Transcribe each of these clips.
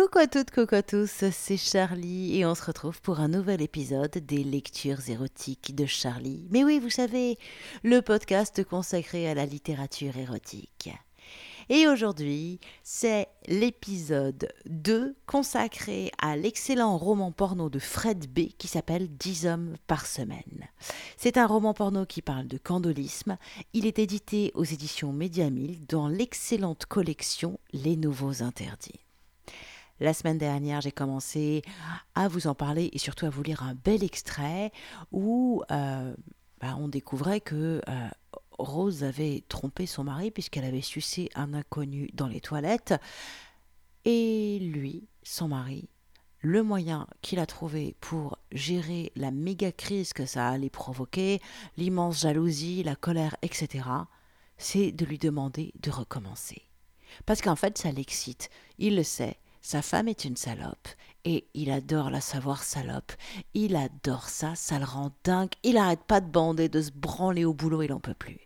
Coucou à toutes, coucou à tous, c'est Charlie et on se retrouve pour un nouvel épisode des lectures érotiques de Charlie. Mais oui, vous savez, le podcast consacré à la littérature érotique. Et aujourd'hui, c'est l'épisode 2 consacré à l'excellent roman porno de Fred B qui s'appelle 10 hommes par semaine. C'est un roman porno qui parle de candolisme. Il est édité aux éditions Mediamil dans l'excellente collection Les Nouveaux Interdits. La semaine dernière, j'ai commencé à vous en parler et surtout à vous lire un bel extrait où euh, bah, on découvrait que euh, Rose avait trompé son mari puisqu'elle avait sucé un inconnu dans les toilettes. Et lui, son mari, le moyen qu'il a trouvé pour gérer la méga crise que ça allait provoquer, l'immense jalousie, la colère, etc., c'est de lui demander de recommencer. Parce qu'en fait, ça l'excite. Il le sait. Sa femme est une salope et il adore la savoir salope. Il adore ça, ça le rend dingue. Il arrête pas de bander, de se branler au boulot, il n'en peut plus.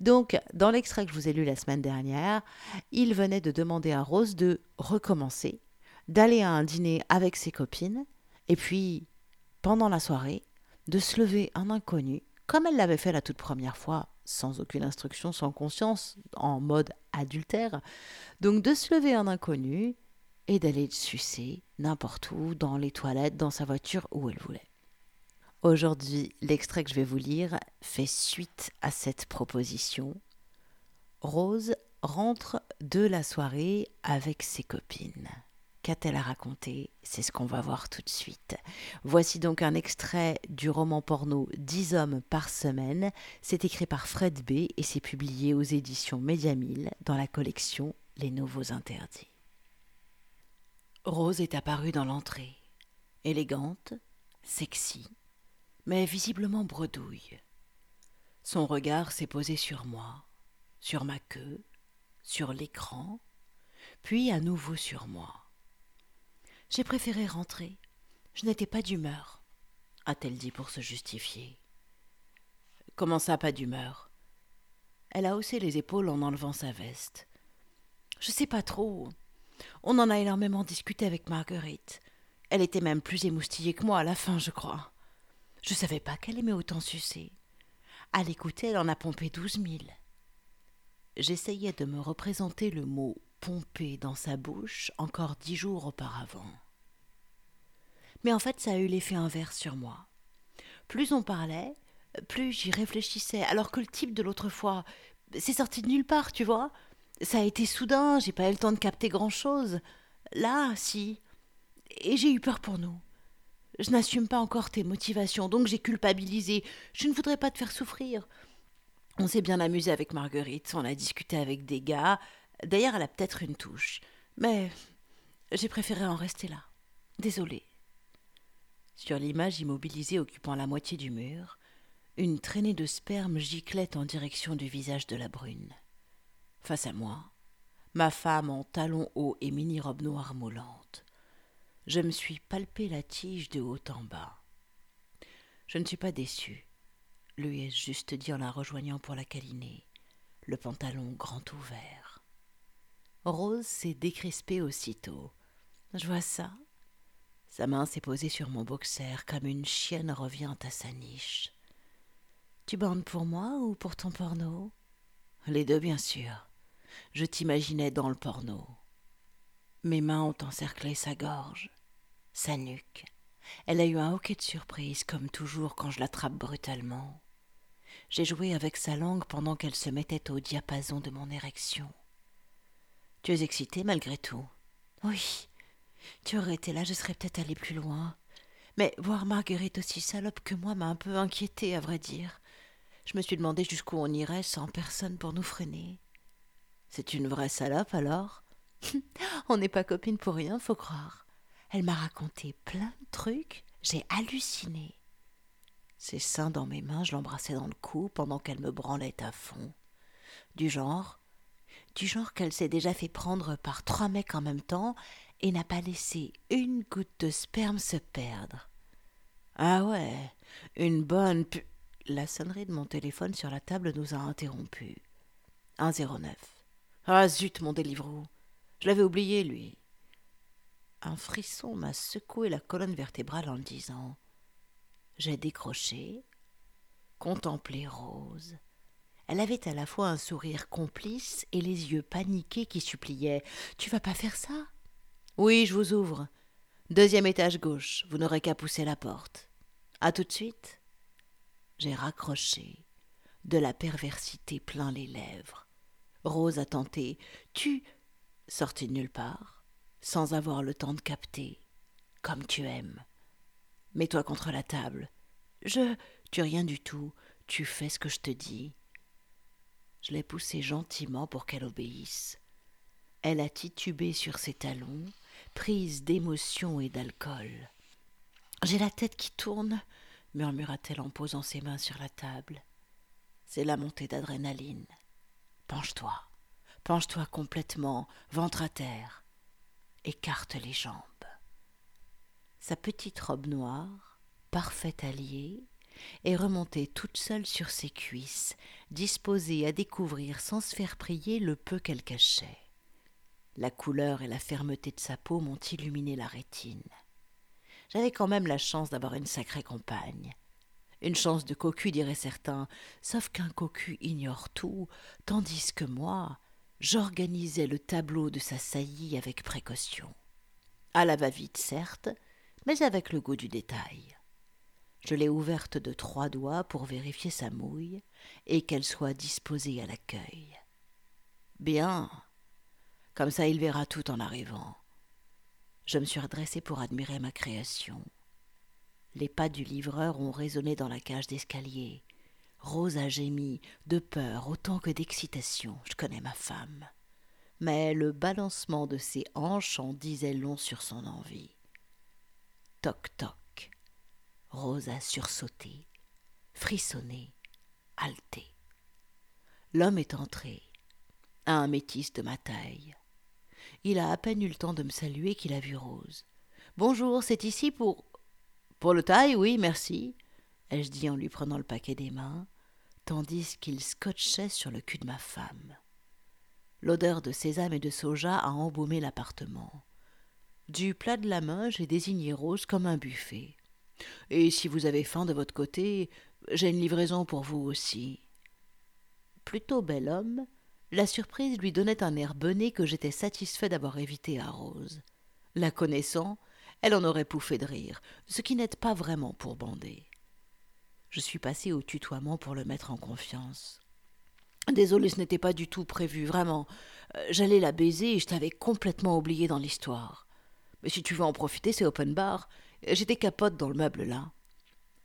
Donc, dans l'extrait que je vous ai lu la semaine dernière, il venait de demander à Rose de recommencer, d'aller à un dîner avec ses copines, et puis, pendant la soirée, de se lever un inconnu, comme elle l'avait fait la toute première fois, sans aucune instruction, sans conscience, en mode adultère. Donc de se lever un inconnu, et d'aller sucer n'importe où, dans les toilettes, dans sa voiture, où elle voulait. Aujourd'hui, l'extrait que je vais vous lire fait suite à cette proposition. Rose rentre de la soirée avec ses copines. Qu'a-t-elle à raconter? C'est ce qu'on va voir tout de suite. Voici donc un extrait du roman porno 10 hommes par semaine. C'est écrit par Fred B et c'est publié aux éditions Mediamille dans la collection Les Nouveaux Interdits. Rose est apparue dans l'entrée, élégante, sexy, mais visiblement bredouille. Son regard s'est posé sur moi, sur ma queue, sur l'écran, puis à nouveau sur moi. J'ai préféré rentrer. Je n'étais pas d'humeur, a-t-elle dit pour se justifier. Comment ça, pas d'humeur? Elle a haussé les épaules en enlevant sa veste. Je sais pas trop. On en a énormément discuté avec Marguerite. Elle était même plus émoustillée que moi à la fin, je crois. Je savais pas qu'elle aimait autant sucer. À l'écouter, elle en a pompé douze mille. J'essayais de me représenter le mot pomper dans sa bouche encore dix jours auparavant. Mais en fait, ça a eu l'effet inverse sur moi. Plus on parlait, plus j'y réfléchissais, alors que le type de l'autre fois, c'est sorti de nulle part, tu vois. Ça a été soudain, j'ai pas eu le temps de capter grand-chose. Là, si. Et j'ai eu peur pour nous. Je n'assume pas encore tes motivations, donc j'ai culpabilisé. Je ne voudrais pas te faire souffrir. On s'est bien amusé avec Marguerite, on a discuté avec des gars. D'ailleurs, elle a peut-être une touche. Mais j'ai préféré en rester là. Désolée. Sur l'image immobilisée occupant la moitié du mur, une traînée de sperme giclait en direction du visage de la brune. Face à moi, ma femme en talons hauts et mini-robe noire moulante. Je me suis palpé la tige de haut en bas. Je ne suis pas déçu, lui ai-je juste dit en la rejoignant pour la câliner, le pantalon grand ouvert. Rose s'est décrispée aussitôt. Je vois ça. Sa main s'est posée sur mon boxer comme une chienne revient à sa niche. Tu bandes pour moi ou pour ton porno? Les deux, bien sûr. Je t'imaginais dans le porno. Mes mains ont encerclé sa gorge, sa nuque. Elle a eu un hoquet de surprise, comme toujours quand je l'attrape brutalement. J'ai joué avec sa langue pendant qu'elle se mettait au diapason de mon érection. Tu es excitée malgré tout Oui. Tu aurais été là, je serais peut-être allé plus loin. Mais voir Marguerite aussi salope que moi m'a un peu inquiétée, à vrai dire. Je me suis demandé jusqu'où on irait sans personne pour nous freiner. C'est une vraie salope alors On n'est pas copines pour rien, faut croire. Elle m'a raconté plein de trucs, j'ai halluciné. Ses seins dans mes mains, je l'embrassais dans le cou pendant qu'elle me branlait à fond. Du genre, du genre qu'elle s'est déjà fait prendre par trois mecs en même temps et n'a pas laissé une goutte de sperme se perdre. Ah ouais, une bonne pu... La sonnerie de mon téléphone sur la table nous a interrompus. 109. Ah zut, mon délivreau. Je l'avais oublié, lui. Un frisson m'a secoué la colonne vertébrale en le disant. J'ai décroché, contemplé Rose. Elle avait à la fois un sourire complice et les yeux paniqués qui suppliaient. Tu vas pas faire ça? Oui, je vous ouvre. Deuxième étage gauche, vous n'aurez qu'à pousser la porte. À tout de suite. J'ai raccroché, de la perversité plein les lèvres. Rose a tenté. Tu sorti de nulle part, sans avoir le temps de capter, comme tu aimes. Mets-toi contre la table. Je. Tu rien du tout. Tu fais ce que je te dis. Je l'ai poussée gentiment pour qu'elle obéisse. Elle a titubé sur ses talons, prise d'émotion et d'alcool. J'ai la tête qui tourne, murmura-t-elle en posant ses mains sur la table. C'est la montée d'adrénaline. Penche-toi, penche-toi complètement, ventre à terre. Écarte les jambes. Sa petite robe noire, parfaite alliée, est remontée toute seule sur ses cuisses, disposée à découvrir sans se faire prier le peu qu'elle cachait. La couleur et la fermeté de sa peau m'ont illuminé la rétine. J'avais quand même la chance d'avoir une sacrée compagne. Une chance de cocu, diraient certains, sauf qu'un cocu ignore tout, tandis que moi, j'organisais le tableau de sa saillie avec précaution. À la va-vite, certes, mais avec le goût du détail. Je l'ai ouverte de trois doigts pour vérifier sa mouille et qu'elle soit disposée à l'accueil. Bien. Comme ça il verra tout en arrivant. Je me suis redressé pour admirer ma création. Les pas du livreur ont résonné dans la cage d'escalier. Rose a gémi, de peur autant que d'excitation. Je connais ma femme. Mais le balancement de ses hanches en disait long sur son envie. Toc toc. Rose a sursauté, frissonné, haleté. L'homme est entré, un métis de ma taille. Il a à peine eu le temps de me saluer qu'il a vu Rose. Bonjour, c'est ici pour. Pour le taille, oui, merci, ai-je dit en lui prenant le paquet des mains, tandis qu'il scotchait sur le cul de ma femme. L'odeur de sésame et de soja a embaumé l'appartement. Du plat de la main, j'ai désigné Rose comme un buffet. Et si vous avez faim de votre côté, j'ai une livraison pour vous aussi. Plutôt bel homme, la surprise lui donnait un air bené que j'étais satisfait d'avoir évité à Rose. La connaissant, elle en aurait pouffé de rire, ce qui n'aide pas vraiment pour bander. Je suis passé au tutoiement pour le mettre en confiance. Désolé, ce n'était pas du tout prévu, vraiment. Euh, j'allais la baiser et je t'avais complètement oublié dans l'histoire. Mais si tu veux en profiter, c'est open bar. J'étais capote dans le meuble là.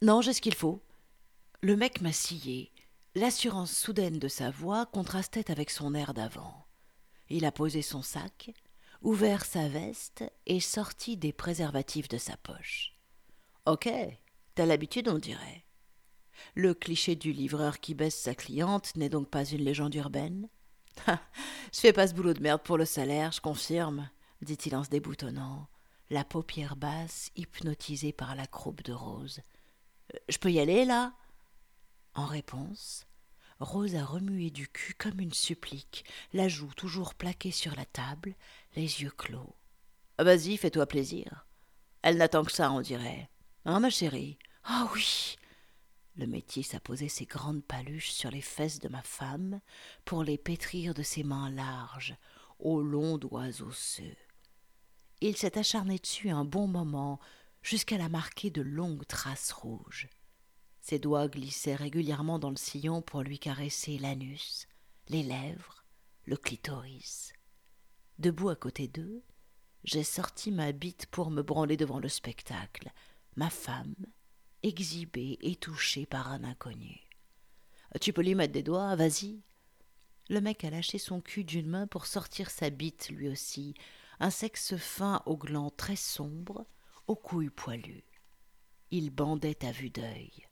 Non, j'ai ce qu'il faut. Le mec m'a scié. L'assurance soudaine de sa voix contrastait avec son air d'avant. Il a posé son sac, ouvert sa veste et sorti des préservatifs de sa poche. Ok, t'as l'habitude, on dirait. Le cliché du livreur qui baisse sa cliente n'est donc pas une légende urbaine Je fais pas ce boulot de merde pour le salaire, je confirme, dit-il en se déboutonnant la paupière basse hypnotisée par la croupe de Rose. Euh, je peux y aller, là? En réponse, Rose a remué du cul comme une supplique, la joue toujours plaquée sur la table, les yeux clos. Ah, vas-y, fais-toi plaisir. Elle n'attend que ça, on dirait. Hein, ma chérie? Ah oh, oui Le métis a posé ses grandes paluches sur les fesses de ma femme pour les pétrir de ses mains larges, aux longs doigts osseux. Il s'est acharné dessus un bon moment, jusqu'à la marquer de longues traces rouges. Ses doigts glissaient régulièrement dans le sillon pour lui caresser l'anus, les lèvres, le clitoris. Debout à côté d'eux, j'ai sorti ma bite pour me branler devant le spectacle, ma femme, exhibée et touchée par un inconnu. Tu peux lui mettre des doigts, vas-y. Le mec a lâché son cul d'une main pour sortir sa bite lui aussi, un sexe fin aux glands très sombres, aux couilles poilues. Il bandait à vue d'œil.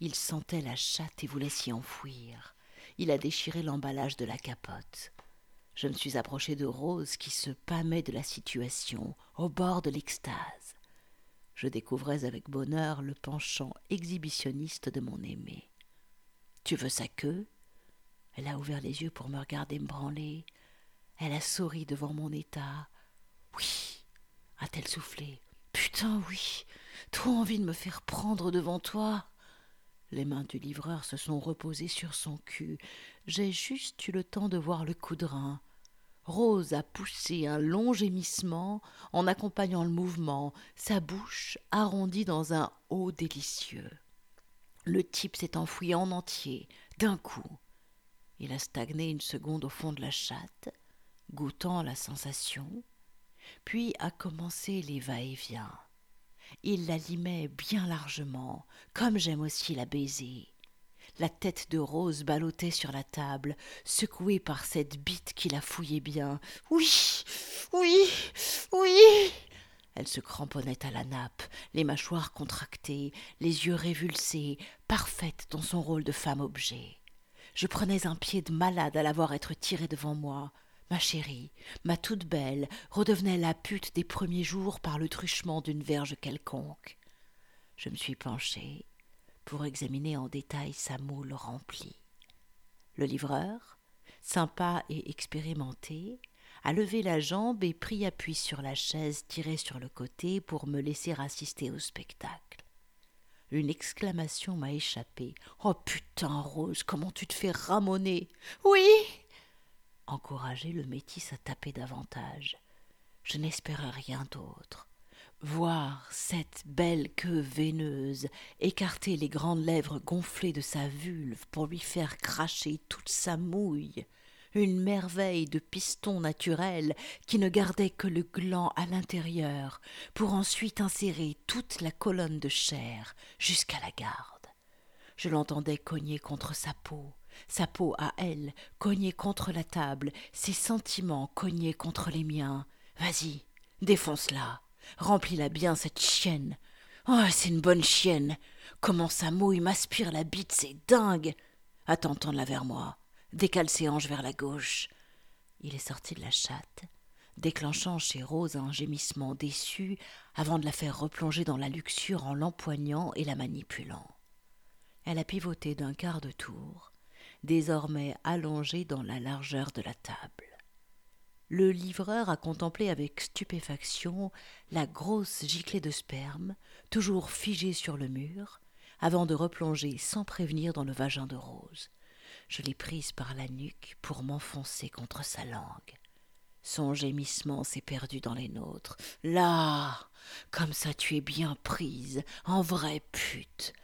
Il sentait la chatte et voulait s'y enfouir. Il a déchiré l'emballage de la capote. Je me suis approché de Rose qui se pâmait de la situation, au bord de l'extase. Je découvrais avec bonheur le penchant exhibitionniste de mon aimé. Tu veux sa queue? Elle a ouvert les yeux pour me regarder me branler. Elle a souri devant mon état, oui, a-t-elle soufflé. Putain, oui. Trop envie de me faire prendre devant toi. Les mains du livreur se sont reposées sur son cul. J'ai juste eu le temps de voir le coup de rein. Rose a poussé un long gémissement en accompagnant le mouvement, sa bouche arrondie dans un haut délicieux. Le type s'est enfoui en entier, d'un coup. Il a stagné une seconde au fond de la chatte, goûtant la sensation, puis a commencé les va-et-vient. Il la limait bien largement, comme j'aime aussi la baiser. La tête de Rose ballottait sur la table, secouée par cette bite qui la fouillait bien. Oui, oui, oui. Elle se cramponnait à la nappe, les mâchoires contractées, les yeux révulsés, parfaite dans son rôle de femme objet. Je prenais un pied de malade à la voir être tirée devant moi. Ma chérie, ma toute belle, redevenait la pute des premiers jours par le truchement d'une verge quelconque. Je me suis penchée, pour examiner en détail sa moule remplie. Le livreur, sympa et expérimenté, a levé la jambe et pris appui sur la chaise tirée sur le côté pour me laisser assister au spectacle. Une exclamation m'a échappé. Oh putain, Rose, comment tu te fais ramoner Oui Encouragé, le métis a tapé davantage. Je n'espérais rien d'autre. Voir cette belle queue veineuse écarter les grandes lèvres gonflées de sa vulve pour lui faire cracher toute sa mouille. Une merveille de piston naturel qui ne gardait que le gland à l'intérieur pour ensuite insérer toute la colonne de chair jusqu'à la garde. Je l'entendais cogner contre sa peau sa peau à elle cogner contre la table ses sentiments cogner contre les miens vas-y défonce la Remplis-la bien, cette chienne. Oh, c'est une bonne chienne. Comment sa mouille m'aspire la bite, c'est dingue. Attends, tends-la vers moi. Décale ses hanches vers la gauche. Il est sorti de la chatte, déclenchant chez Rose un gémissement déçu avant de la faire replonger dans la luxure en l'empoignant et la manipulant. Elle a pivoté d'un quart de tour, désormais allongée dans la largeur de la table. Le livreur a contemplé avec stupéfaction la grosse giclée de sperme, toujours figée sur le mur, avant de replonger sans prévenir dans le vagin de Rose. Je l'ai prise par la nuque pour m'enfoncer contre sa langue. Son gémissement s'est perdu dans les nôtres. Là. Comme ça tu es bien prise, en vraie pute.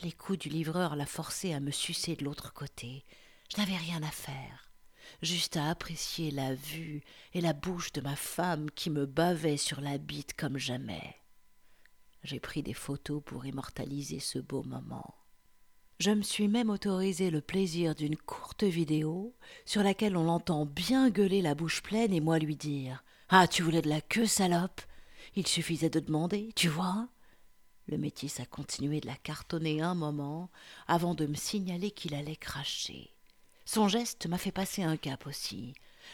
Les coups du livreur l'a forcé à me sucer de l'autre côté. Je n'avais rien à faire juste à apprécier la vue et la bouche de ma femme qui me bavait sur la bite comme jamais. J'ai pris des photos pour immortaliser ce beau moment. Je me suis même autorisé le plaisir d'une courte vidéo sur laquelle on l'entend bien gueuler la bouche pleine et moi lui dire Ah, tu voulais de la queue, salope Il suffisait de demander, tu vois Le métis a continué de la cartonner un moment avant de me signaler qu'il allait cracher. Son geste m'a fait passer un cap aussi.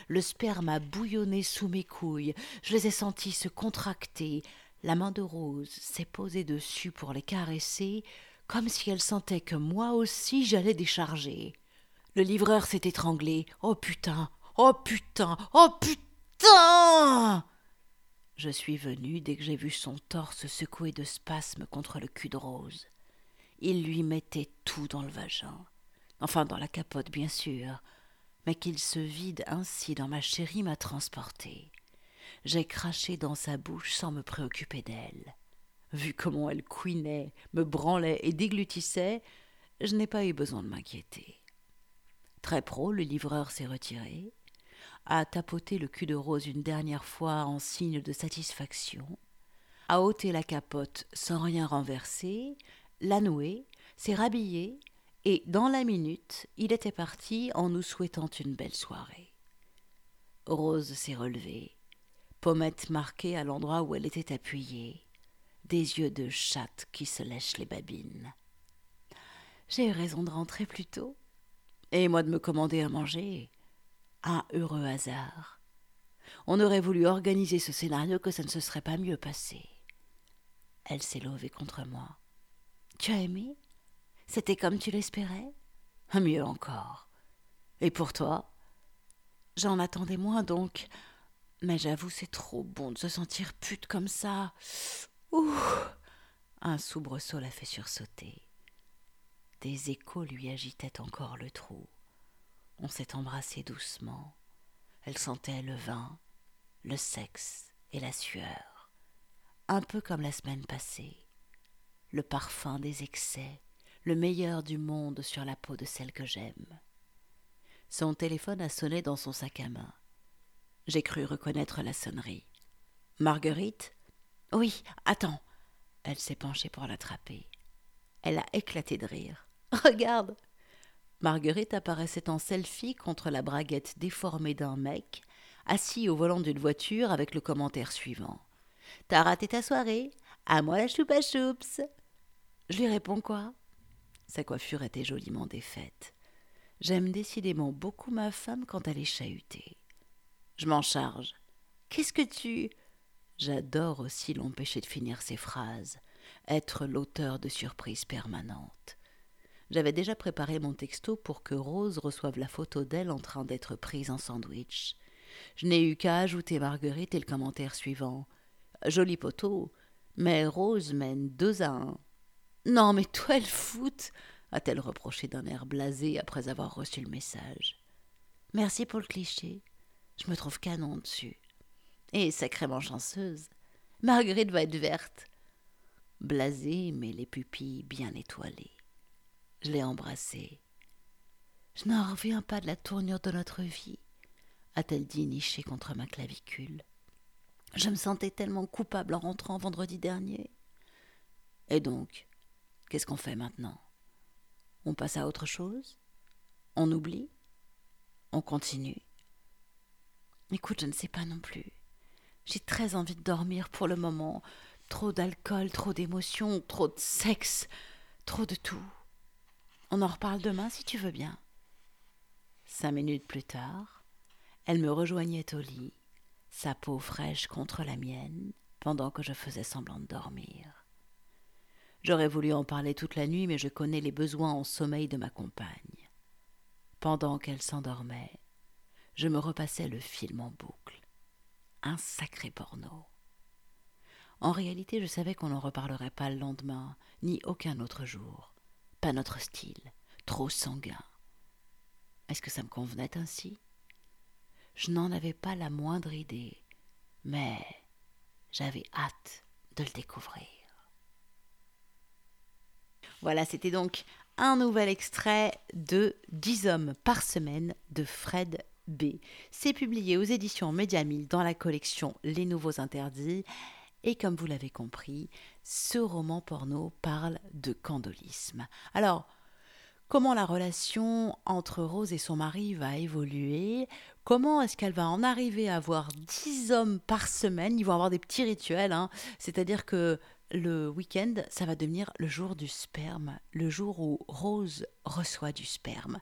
Le sperme a bouillonné sous mes couilles, je les ai sentis se contracter. La main de Rose s'est posée dessus pour les caresser, comme si elle sentait que moi aussi j'allais décharger. Le livreur s'est étranglé. Oh putain, oh putain, oh putain Je suis venu dès que j'ai vu son torse secoué de spasmes contre le cul de Rose. Il lui mettait tout dans le vagin enfin dans la capote bien sûr, mais qu'il se vide ainsi dans ma chérie m'a transporté. J'ai craché dans sa bouche sans me préoccuper d'elle. Vu comment elle couinait, me branlait et déglutissait, je n'ai pas eu besoin de m'inquiéter. Très pro, le livreur s'est retiré, a tapoté le cul de Rose une dernière fois en signe de satisfaction, a ôté la capote sans rien renverser, l'a noué, s'est rhabillé et dans la minute, il était parti en nous souhaitant une belle soirée. Rose s'est relevée, pommette marquée à l'endroit où elle était appuyée, des yeux de chatte qui se lèchent les babines. J'ai eu raison de rentrer plus tôt, et moi de me commander à manger. Un heureux hasard. On aurait voulu organiser ce scénario que ça ne se serait pas mieux passé. Elle s'est levée contre moi. Tu as aimé? C'était comme tu l'espérais? Mieux encore. Et pour toi? J'en attendais moins donc. Mais j'avoue, c'est trop bon de se sentir pute comme ça. Ouh Un soubresaut l'a fait sursauter. Des échos lui agitaient encore le trou. On s'est embrassé doucement. Elle sentait le vin, le sexe et la sueur, un peu comme la semaine passée. Le parfum des excès, le meilleur du monde sur la peau de celle que j'aime. Son téléphone a sonné dans son sac à main. J'ai cru reconnaître la sonnerie. Marguerite? Oui, attends. Elle s'est penchée pour l'attraper. Elle a éclaté de rire. Regarde Marguerite apparaissait en selfie contre la braguette déformée d'un mec, assis au volant d'une voiture avec le commentaire suivant. T'as raté ta soirée À moi la choupa choups Je lui réponds quoi? Sa coiffure était joliment défaite. J'aime décidément beaucoup ma femme quand elle est chahutée. Je m'en charge. Qu'est-ce que tu. J'adore aussi l'empêcher de finir ses phrases, être l'auteur de surprises permanentes. J'avais déjà préparé mon texto pour que Rose reçoive la photo d'elle en train d'être prise en sandwich. Je n'ai eu qu'à ajouter Marguerite et le commentaire suivant. Joli poteau, mais Rose mène deux à un. Non, mais toi, elle fout a-t-elle reproché d'un air blasé après avoir reçu le message. Merci pour le cliché. Je me trouve canon dessus. Et sacrément chanceuse. Marguerite va être verte. Blasée, mais les pupilles bien étoilées. Je l'ai embrassée. Je n'en reviens pas de la tournure de notre vie, a-t-elle dit nichée contre ma clavicule. Je me sentais tellement coupable en rentrant vendredi dernier. Et donc, qu'est-ce qu'on fait maintenant? On passe à autre chose? On oublie? On continue? Écoute, je ne sais pas non plus. J'ai très envie de dormir pour le moment. Trop d'alcool, trop d'émotions, trop de sexe, trop de tout. On en reparle demain si tu veux bien. Cinq minutes plus tard, elle me rejoignait au lit, sa peau fraîche contre la mienne, pendant que je faisais semblant de dormir. J'aurais voulu en parler toute la nuit, mais je connais les besoins en sommeil de ma compagne. Pendant qu'elle s'endormait, je me repassais le film en boucle. Un sacré porno. En réalité, je savais qu'on n'en reparlerait pas le lendemain, ni aucun autre jour. Pas notre style, trop sanguin. Est-ce que ça me convenait ainsi? Je n'en avais pas la moindre idée, mais j'avais hâte de le découvrir. Voilà, c'était donc un nouvel extrait de 10 hommes par semaine de Fred B. C'est publié aux éditions Média dans la collection Les Nouveaux Interdits. Et comme vous l'avez compris, ce roman porno parle de candolisme. Alors, comment la relation entre Rose et son mari va évoluer? Comment est-ce qu'elle va en arriver à avoir 10 hommes par semaine? Ils vont avoir des petits rituels, hein. c'est-à-dire que le week-end, ça va devenir le jour du sperme, le jour où Rose reçoit du sperme.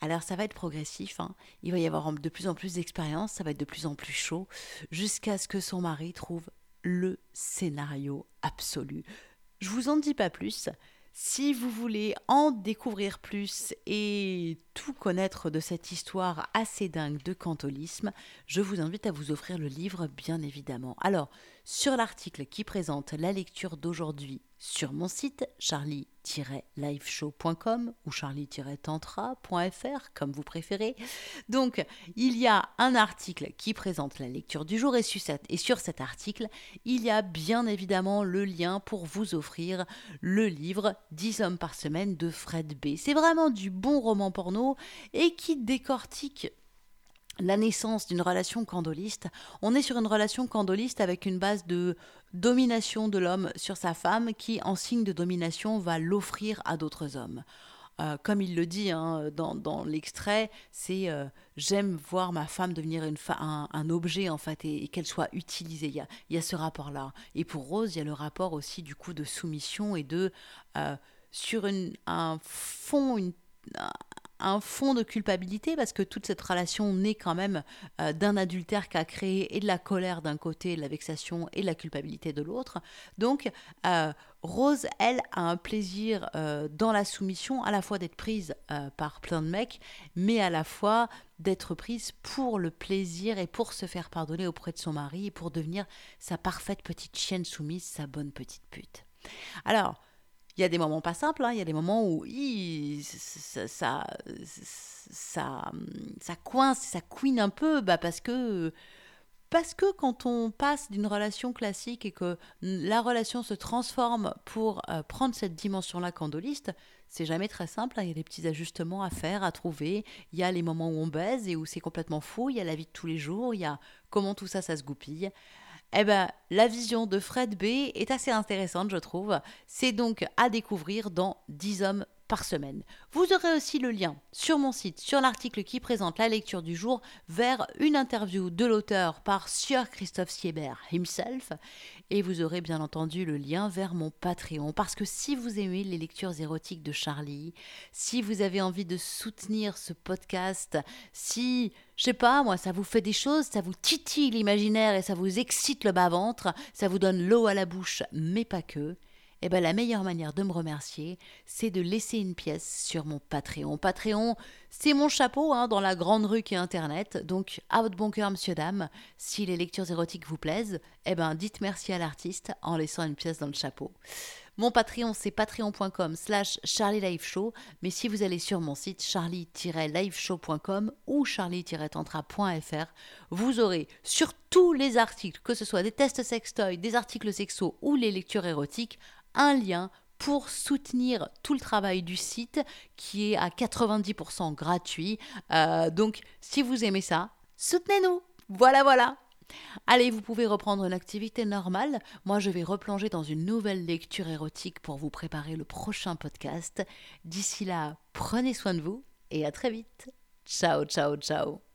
Alors ça va être progressif, hein. il va y avoir de plus en plus d'expérience, ça va être de plus en plus chaud, jusqu'à ce que son mari trouve le scénario absolu. Je vous en dis pas plus. Si vous voulez en découvrir plus et tout connaître de cette histoire assez dingue de cantolisme, je vous invite à vous offrir le livre, bien évidemment. Alors, sur l'article qui présente la lecture d'aujourd'hui sur mon site charlie-liveshow.com ou charlie-tantra.fr comme vous préférez. Donc, il y a un article qui présente la lecture du jour et sur, cet, article, il y a bien évidemment le lien pour vous offrir le livre 10 hommes par semaine de Fred B. C'est vraiment du bon roman porno et qui décortique la naissance d'une relation candoliste. On est sur une relation candoliste avec une base de domination de l'homme sur sa femme qui, en signe de domination, va l'offrir à d'autres hommes. Euh, comme il le dit hein, dans, l'extrait, c'est euh, j'aime voir ma femme devenir une un, objet en fait et, qu'elle soit utilisée. Il y a, ce rapport-là. Et pour Rose, il y a le rapport aussi du coup de soumission et de euh, sur un fond, une, un fond de culpabilité parce que toute cette relation naît quand même euh, d'un adultère qu'a créé et de la colère d'un côté, de la vexation et de la culpabilité de l'autre. Donc, euh, Rose, elle, a un plaisir euh, dans la soumission, à la fois d'être prise par plein de mecs, mais à la fois d'être prise pour le plaisir et pour se faire pardonner auprès de son mari et pour devenir sa parfaite petite chienne soumise, sa bonne petite pute. Alors, il y a des moments pas simples, hein. il y a des moments où ça, ça, ça, ça, coince, ça couine un peu, bah parce que parce que quand on passe d'une relation classique et que la relation se transforme pour euh, prendre cette dimension-là candoliste, c'est jamais très simple. Hein. Il y a des petits ajustements à faire, à trouver. Il y a les moments où on baise et où c'est complètement fou. Il y a la vie de tous les jours. Il y a comment tout ça, ça se goupille eh ben, la vision de Fred B est assez intéressante, je trouve. C'est donc à découvrir dans 10 hommes par semaine. Vous aurez aussi le lien sur mon site, sur l'article qui présente la lecture du jour, vers une interview de l'auteur par Sir Christophe Siebert himself. Et vous aurez bien entendu le lien vers mon Patreon. Parce que si vous aimez les lectures érotiques de Charlie, si vous avez envie de soutenir ce podcast, si, je sais pas, moi, ça vous fait des choses, ça vous titille l'imaginaire et ça vous excite le bas-ventre, ça vous donne l'eau à la bouche, mais pas que, eh ben, la meilleure manière de me remercier, c'est de laisser une pièce sur mon Patreon. Patreon, c'est mon chapeau hein, dans la grande rue qui est Internet. Donc, à votre bon cœur, monsieur, dame, si les lectures érotiques vous plaisent, eh ben, dites merci à l'artiste en laissant une pièce dans le chapeau. Mon Patreon, c'est patreon.com slash charlieliveshow, mais si vous allez sur mon site charlie-liveshow.com ou charlie-tantra.fr, vous aurez sur tous les articles, que ce soit des tests sextoy, des articles sexo ou les lectures érotiques, un lien pour soutenir tout le travail du site qui est à 90% gratuit. Euh, donc si vous aimez ça, soutenez-nous. Voilà, voilà. Allez, vous pouvez reprendre une activité normale. Moi, je vais replonger dans une nouvelle lecture érotique pour vous préparer le prochain podcast. D'ici là, prenez soin de vous et à très vite. Ciao, ciao, ciao.